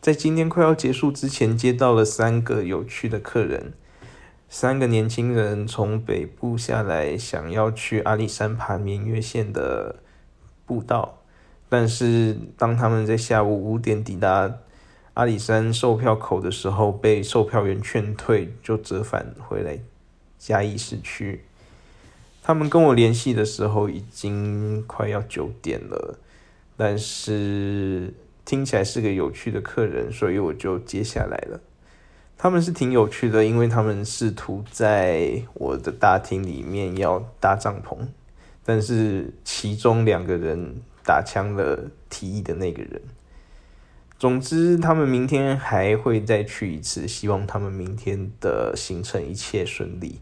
在今天快要结束之前，接到了三个有趣的客人。三个年轻人从北部下来，想要去阿里山爬明月线的步道，但是当他们在下午五点抵达阿里山售票口的时候，被售票员劝退，就折返回来嘉义市区。他们跟我联系的时候已经快要九点了，但是。听起来是个有趣的客人，所以我就接下来了。他们是挺有趣的，因为他们试图在我的大厅里面要搭帐篷，但是其中两个人打枪了提议的那个人。总之，他们明天还会再去一次，希望他们明天的行程一切顺利。